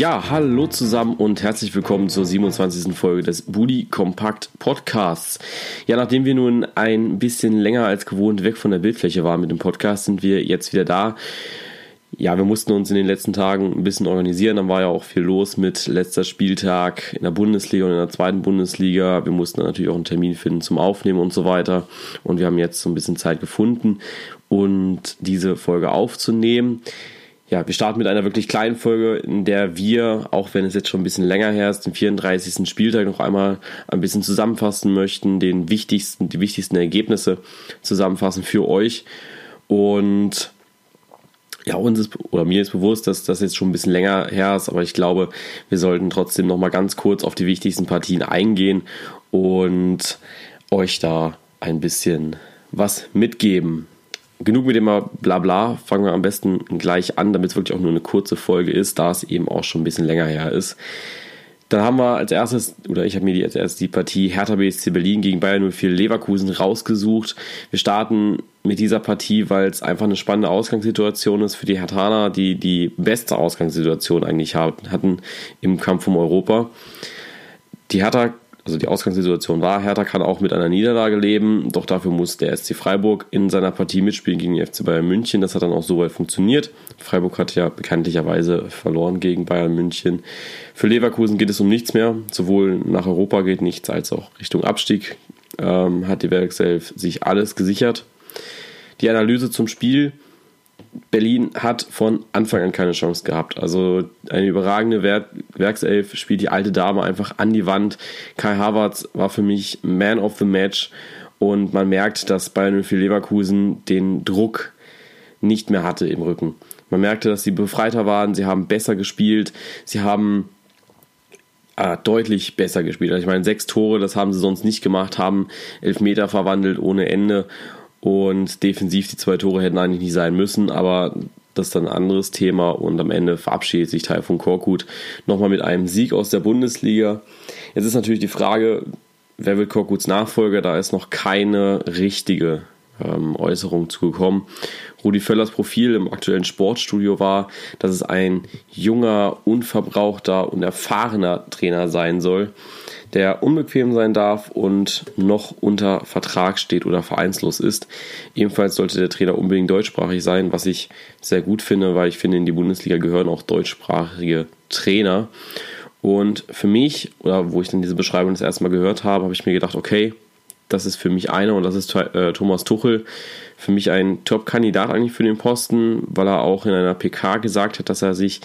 Ja, hallo zusammen und herzlich willkommen zur 27. Folge des Budi Kompakt Podcasts. Ja, nachdem wir nun ein bisschen länger als gewohnt weg von der Bildfläche waren mit dem Podcast, sind wir jetzt wieder da. Ja, wir mussten uns in den letzten Tagen ein bisschen organisieren. Dann war ja auch viel los mit letzter Spieltag in der Bundesliga und in der zweiten Bundesliga. Wir mussten natürlich auch einen Termin finden zum Aufnehmen und so weiter. Und wir haben jetzt so ein bisschen Zeit gefunden und diese Folge aufzunehmen ja, wir starten mit einer wirklich kleinen Folge, in der wir, auch wenn es jetzt schon ein bisschen länger her ist, den 34. Spieltag noch einmal ein bisschen zusammenfassen möchten, den wichtigsten, die wichtigsten Ergebnisse zusammenfassen für euch. Und ja, uns ist, oder mir ist bewusst, dass das jetzt schon ein bisschen länger her ist, aber ich glaube, wir sollten trotzdem noch mal ganz kurz auf die wichtigsten Partien eingehen und euch da ein bisschen was mitgeben genug mit dem Blabla. Fangen wir am besten gleich an, damit es wirklich auch nur eine kurze Folge ist, da es eben auch schon ein bisschen länger her ist. Dann haben wir als erstes, oder ich habe mir als erstes die Partie Hertha BSC Berlin gegen Bayern 04 Leverkusen rausgesucht. Wir starten mit dieser Partie, weil es einfach eine spannende Ausgangssituation ist für die Herthaner, die die beste Ausgangssituation eigentlich hatten im Kampf um Europa. Die Hertha also die Ausgangssituation war, Hertha kann auch mit einer Niederlage leben, doch dafür muss der SC Freiburg in seiner Partie mitspielen gegen den FC Bayern München. Das hat dann auch soweit funktioniert. Freiburg hat ja bekanntlicherweise verloren gegen Bayern München. Für Leverkusen geht es um nichts mehr. Sowohl nach Europa geht nichts als auch Richtung Abstieg. Ähm, hat die Werkself sich alles gesichert. Die Analyse zum Spiel Berlin hat von Anfang an keine Chance gehabt. Also eine überragende Werk Werkself spielt die alte Dame einfach an die Wand. Kai Havertz war für mich Man of the Match und man merkt, dass Bayern für Leverkusen den Druck nicht mehr hatte im Rücken. Man merkte, dass sie befreiter waren, sie haben besser gespielt, sie haben äh, deutlich besser gespielt. Also ich meine, sechs Tore, das haben sie sonst nicht gemacht, haben elf Meter verwandelt ohne Ende und defensiv die zwei Tore hätten eigentlich nicht sein müssen, aber das ist dann ein anderes Thema. Und am Ende verabschiedet sich Taifun Korkut nochmal mit einem Sieg aus der Bundesliga. Jetzt ist natürlich die Frage, wer wird Korkuts Nachfolger? Da ist noch keine richtige ähm, Äußerung zugekommen. Rudi Völlers Profil im aktuellen Sportstudio war, dass es ein junger, unverbrauchter und erfahrener Trainer sein soll der unbequem sein darf und noch unter Vertrag steht oder vereinslos ist. Ebenfalls sollte der Trainer unbedingt deutschsprachig sein, was ich sehr gut finde, weil ich finde, in die Bundesliga gehören auch deutschsprachige Trainer. Und für mich, oder wo ich dann diese Beschreibung das erste Mal gehört habe, habe ich mir gedacht, okay, das ist für mich einer und das ist äh, Thomas Tuchel. Für mich ein Top-Kandidat eigentlich für den Posten, weil er auch in einer PK gesagt hat, dass er sich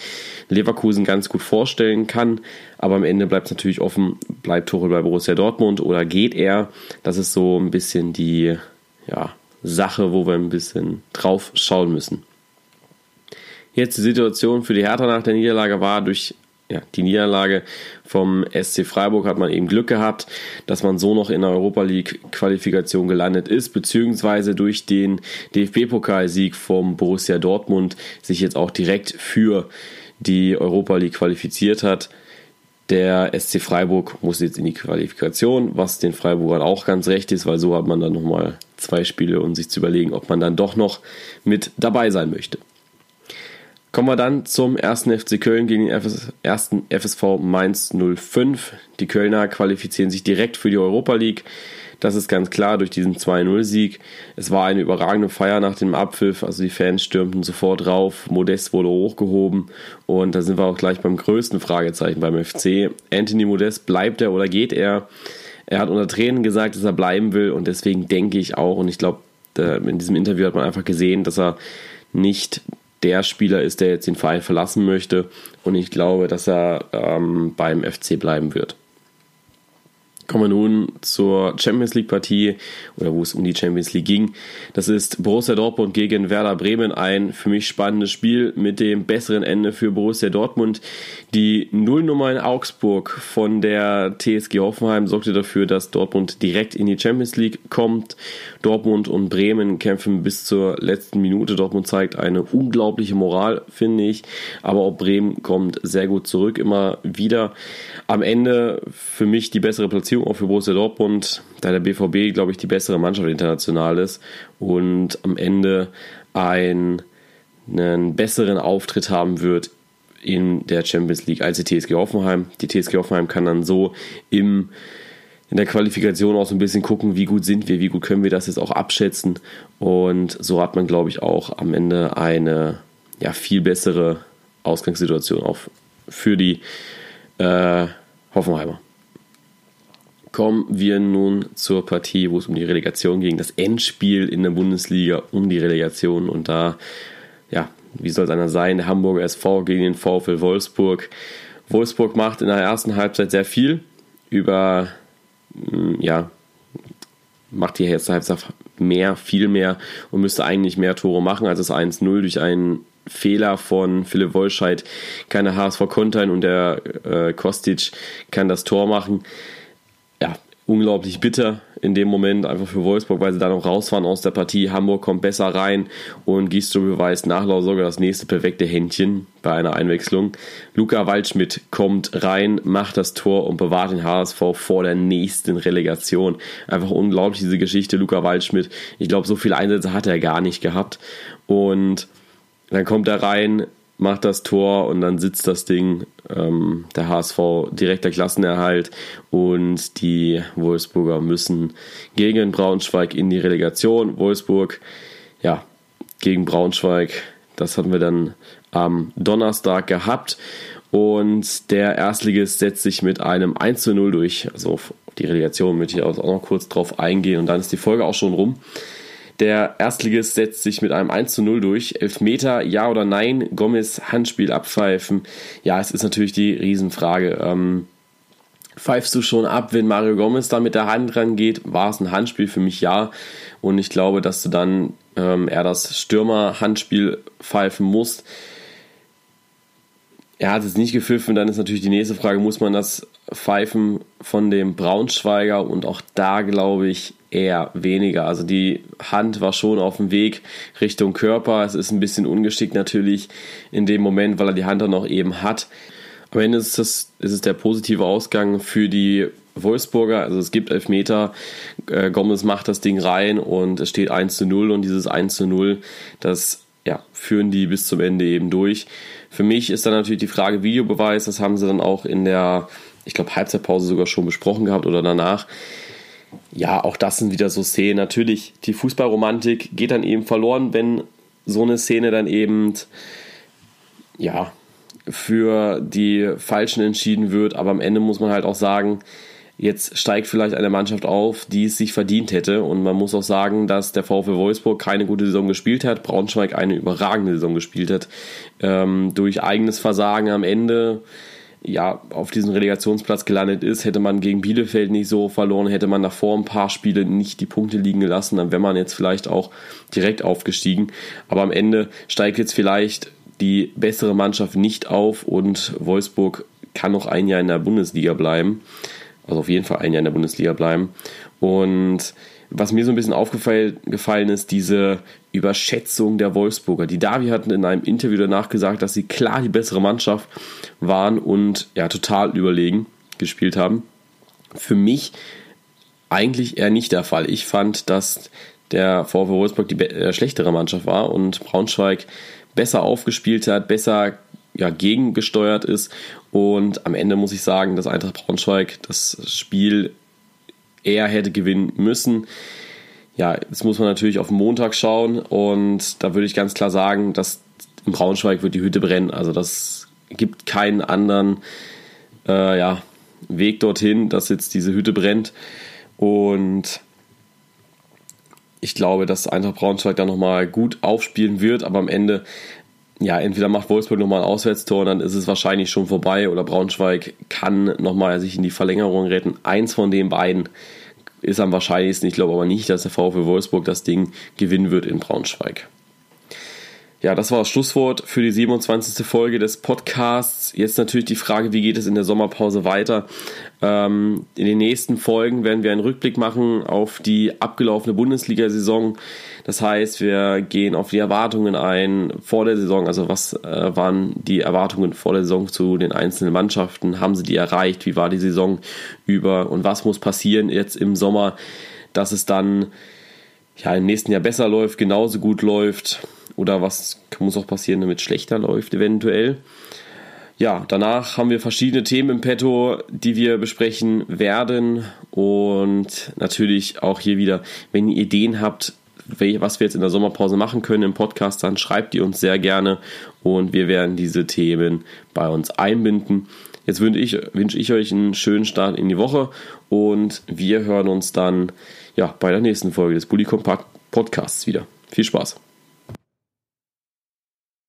Leverkusen ganz gut vorstellen kann. Aber am Ende bleibt es natürlich offen, bleibt Tuchel bei Borussia Dortmund oder geht er? Das ist so ein bisschen die ja, Sache, wo wir ein bisschen drauf schauen müssen. Jetzt die Situation für die Hertha nach der Niederlage war durch ja, die Niederlage vom SC Freiburg hat man eben Glück gehabt, dass man so noch in der Europa League Qualifikation gelandet ist, beziehungsweise durch den DFB-Pokalsieg vom Borussia Dortmund sich jetzt auch direkt für die Europa League qualifiziert hat. Der SC Freiburg muss jetzt in die Qualifikation, was den Freiburgern auch ganz recht ist, weil so hat man dann nochmal zwei Spiele, um sich zu überlegen, ob man dann doch noch mit dabei sein möchte. Kommen wir dann zum ersten FC Köln gegen den ersten FSV Mainz 05. Die Kölner qualifizieren sich direkt für die Europa League. Das ist ganz klar durch diesen 2-0-Sieg. Es war eine überragende Feier nach dem Abpfiff. Also die Fans stürmten sofort drauf. Modest wurde hochgehoben. Und da sind wir auch gleich beim größten Fragezeichen beim FC. Anthony Modest, bleibt er oder geht er? Er hat unter Tränen gesagt, dass er bleiben will. Und deswegen denke ich auch, und ich glaube, in diesem Interview hat man einfach gesehen, dass er nicht der Spieler ist, der jetzt den Verein verlassen möchte. Und ich glaube, dass er ähm, beim FC bleiben wird. Kommen wir nun zur Champions League Partie oder wo es um die Champions League ging. Das ist Borussia Dortmund gegen Werder Bremen. Ein für mich spannendes Spiel mit dem besseren Ende für Borussia Dortmund. Die Nullnummer in Augsburg von der TSG Hoffenheim sorgte dafür, dass Dortmund direkt in die Champions League kommt. Dortmund und Bremen kämpfen bis zur letzten Minute. Dortmund zeigt eine unglaubliche Moral, finde ich. Aber auch Bremen kommt sehr gut zurück, immer wieder. Am Ende für mich die bessere Platzierung Beziehung auch für Borussia Dortmund, da der BVB, glaube ich, die bessere Mannschaft international ist und am Ende ein, einen besseren Auftritt haben wird in der Champions League als die TSG Hoffenheim. Die TSG Hoffenheim kann dann so im, in der Qualifikation auch so ein bisschen gucken, wie gut sind wir, wie gut können wir das jetzt auch abschätzen. Und so hat man, glaube ich, auch am Ende eine ja, viel bessere Ausgangssituation auch für die äh, Hoffenheimer kommen wir nun zur Partie, wo es um die Relegation ging. Das Endspiel in der Bundesliga um die Relegation. Und da, ja, wie soll es einer sein? Der Hamburger SV gegen den VfL Wolfsburg. Wolfsburg macht in der ersten Halbzeit sehr viel. Über, mm, ja, macht die erste Halbzeit mehr, viel mehr und müsste eigentlich mehr Tore machen als das 1-0 durch einen Fehler von Philipp Wolscheid. Keine HSV kontern und der äh, Kostic kann das Tor machen unglaublich bitter in dem Moment, einfach für Wolfsburg, weil sie da noch raus waren aus der Partie. Hamburg kommt besser rein und Gisto beweist nachlauf sogar das nächste perfekte Händchen bei einer Einwechslung. Luca Waldschmidt kommt rein, macht das Tor und bewahrt den HSV vor der nächsten Relegation. Einfach unglaublich diese Geschichte, Luca Waldschmidt. Ich glaube, so viele Einsätze hat er gar nicht gehabt. Und dann kommt er rein, macht das Tor und dann sitzt das Ding. Ähm, der HSV direkter Klassenerhalt und die Wolfsburger müssen gegen Braunschweig in die Relegation. Wolfsburg, ja, gegen Braunschweig, das hatten wir dann am Donnerstag gehabt. Und der Erstligist setzt sich mit einem 1 zu 0 durch. Also auf die Relegation möchte ich auch noch kurz drauf eingehen und dann ist die Folge auch schon rum. Der Erstligist setzt sich mit einem 1 zu 0 durch. Elfmeter, ja oder nein? Gomez Handspiel abpfeifen. Ja, es ist natürlich die Riesenfrage. Ähm, pfeifst du schon ab, wenn Mario Gomez da mit der Hand rangeht? War es ein Handspiel? Für mich ja. Und ich glaube, dass du dann ähm, eher das Stürmer-Handspiel pfeifen musst. Er hat es nicht gepfiffen, dann ist natürlich die nächste Frage, muss man das pfeifen von dem Braunschweiger? Und auch da glaube ich, eher weniger. Also die Hand war schon auf dem Weg Richtung Körper. Es ist ein bisschen ungeschickt natürlich in dem Moment, weil er die Hand dann noch eben hat. Am Ende ist, das, ist es der positive Ausgang für die Wolfsburger. Also es gibt Elfmeter. Äh, Gomez macht das Ding rein und es steht 1 zu 0 und dieses 1 zu 0, das ja, führen die bis zum Ende eben durch. Für mich ist dann natürlich die Frage Videobeweis. Das haben sie dann auch in der, ich glaube, Halbzeitpause sogar schon besprochen gehabt oder danach ja, auch das sind wieder so Szenen. Natürlich, die Fußballromantik geht dann eben verloren, wenn so eine Szene dann eben, ja, für die Falschen entschieden wird. Aber am Ende muss man halt auch sagen, jetzt steigt vielleicht eine Mannschaft auf, die es sich verdient hätte. Und man muss auch sagen, dass der VfL Wolfsburg keine gute Saison gespielt hat, Braunschweig eine überragende Saison gespielt hat. Ähm, durch eigenes Versagen am Ende ja, auf diesem Relegationsplatz gelandet ist, hätte man gegen Bielefeld nicht so verloren, hätte man davor ein paar Spiele nicht die Punkte liegen gelassen, dann wäre man jetzt vielleicht auch direkt aufgestiegen. Aber am Ende steigt jetzt vielleicht die bessere Mannschaft nicht auf und Wolfsburg kann noch ein Jahr in der Bundesliga bleiben. Also auf jeden Fall ein Jahr in der Bundesliga bleiben. Und was mir so ein bisschen aufgefallen ist, diese Überschätzung der Wolfsburger. Die Davi hatten in einem Interview danach gesagt, dass sie klar die bessere Mannschaft waren und ja total überlegen gespielt haben. Für mich eigentlich eher nicht der Fall. Ich fand, dass der VfW Wolfsburg die äh, schlechtere Mannschaft war und Braunschweig besser aufgespielt hat, besser ja, gegengesteuert ist. Und am Ende muss ich sagen, dass Eintracht Braunschweig das Spiel er hätte gewinnen müssen. Ja, jetzt muss man natürlich auf Montag schauen und da würde ich ganz klar sagen, dass in Braunschweig wird die Hütte brennen. Also das gibt keinen anderen äh, ja, Weg dorthin, dass jetzt diese Hütte brennt. Und ich glaube, dass Eintracht Braunschweig da nochmal gut aufspielen wird, aber am Ende ja, entweder macht Wolfsburg nochmal ein Auswärtstor und dann ist es wahrscheinlich schon vorbei oder Braunschweig kann nochmal sich in die Verlängerung retten. Eins von den beiden ist am wahrscheinlichsten. Ich glaube aber nicht, dass der VfL Wolfsburg das Ding gewinnen wird in Braunschweig. Ja, das war das Schlusswort für die 27. Folge des Podcasts. Jetzt natürlich die Frage, wie geht es in der Sommerpause weiter? Ähm, in den nächsten Folgen werden wir einen Rückblick machen auf die abgelaufene Bundesliga-Saison. Das heißt, wir gehen auf die Erwartungen ein vor der Saison. Also was äh, waren die Erwartungen vor der Saison zu den einzelnen Mannschaften? Haben sie die erreicht? Wie war die Saison über? Und was muss passieren jetzt im Sommer, dass es dann ja, im nächsten Jahr besser läuft, genauso gut läuft? Oder was muss auch passieren, damit es schlechter läuft eventuell. Ja, danach haben wir verschiedene Themen im Petto, die wir besprechen werden. Und natürlich auch hier wieder, wenn ihr Ideen habt, was wir jetzt in der Sommerpause machen können im Podcast, dann schreibt ihr uns sehr gerne und wir werden diese Themen bei uns einbinden. Jetzt wünsche ich, wünsche ich euch einen schönen Start in die Woche und wir hören uns dann ja, bei der nächsten Folge des Bully Compact Podcasts wieder. Viel Spaß!